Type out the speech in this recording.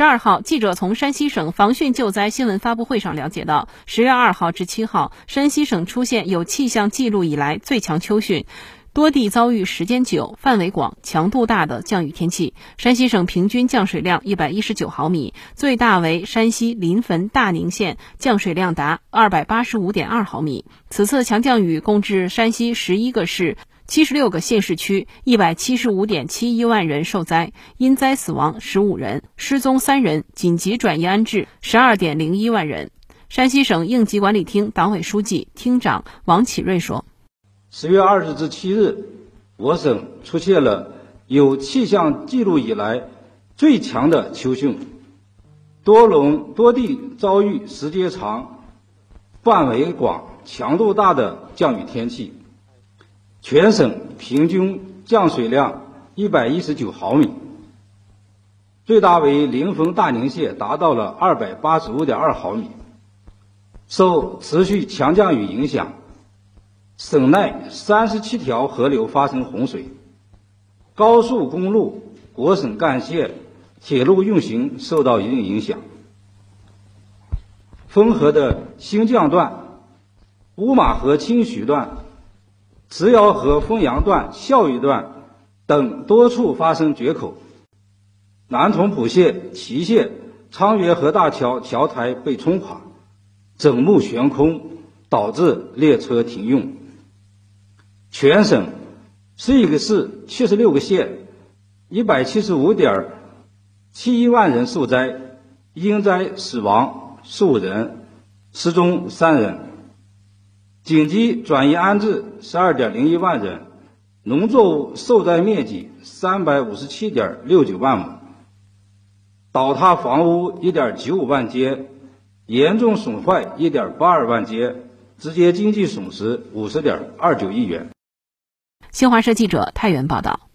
十二号，记者从山西省防汛救灾新闻发布会上了解到，十月二号至七号，山西省出现有气象记录以来最强秋汛。多地遭遇时间久、范围广、强度大的降雨天气。山西省平均降水量一百一十九毫米，最大为山西临汾大宁县，降水量达二百八十五点二毫米。此次强降雨共致山西十一个市、七十六个县市区，一百七十五点七一万人受灾，因灾死亡十五人，失踪三人，紧急转移安置十二点零一万人。山西省应急管理厅党委书记、厅长王启瑞说。十月二日至七日，我省出现了有气象记录以来最强的秋汛，多龙多地遭遇时间长、范围广、强度大的降雨天气，全省平均降水量一百一十九毫米，最大为临汾大宁县达到了二百八十五点二毫米。受持续强降雨影响。省内三十七条河流发生洪水，高速公路、国省干线、铁路运行受到一定影响。汾河的新绛段、乌马河清徐段、石窑河汾阳段、孝义段等多处发生决口，南通浦县、祁县昌源河大桥桥台被冲垮，整木悬空，导致列车停运。全省十一个市、七十六个县，一百七十五点七一万人受灾，因灾死亡十五人，失踪三人，紧急转移安置十二点零一万人，农作物受灾面积三百五十七点六九万亩，倒塌房屋一点九五万间，严重损坏一点八二万间，直接经济损失五十点二九亿元。新华社记者太原报道。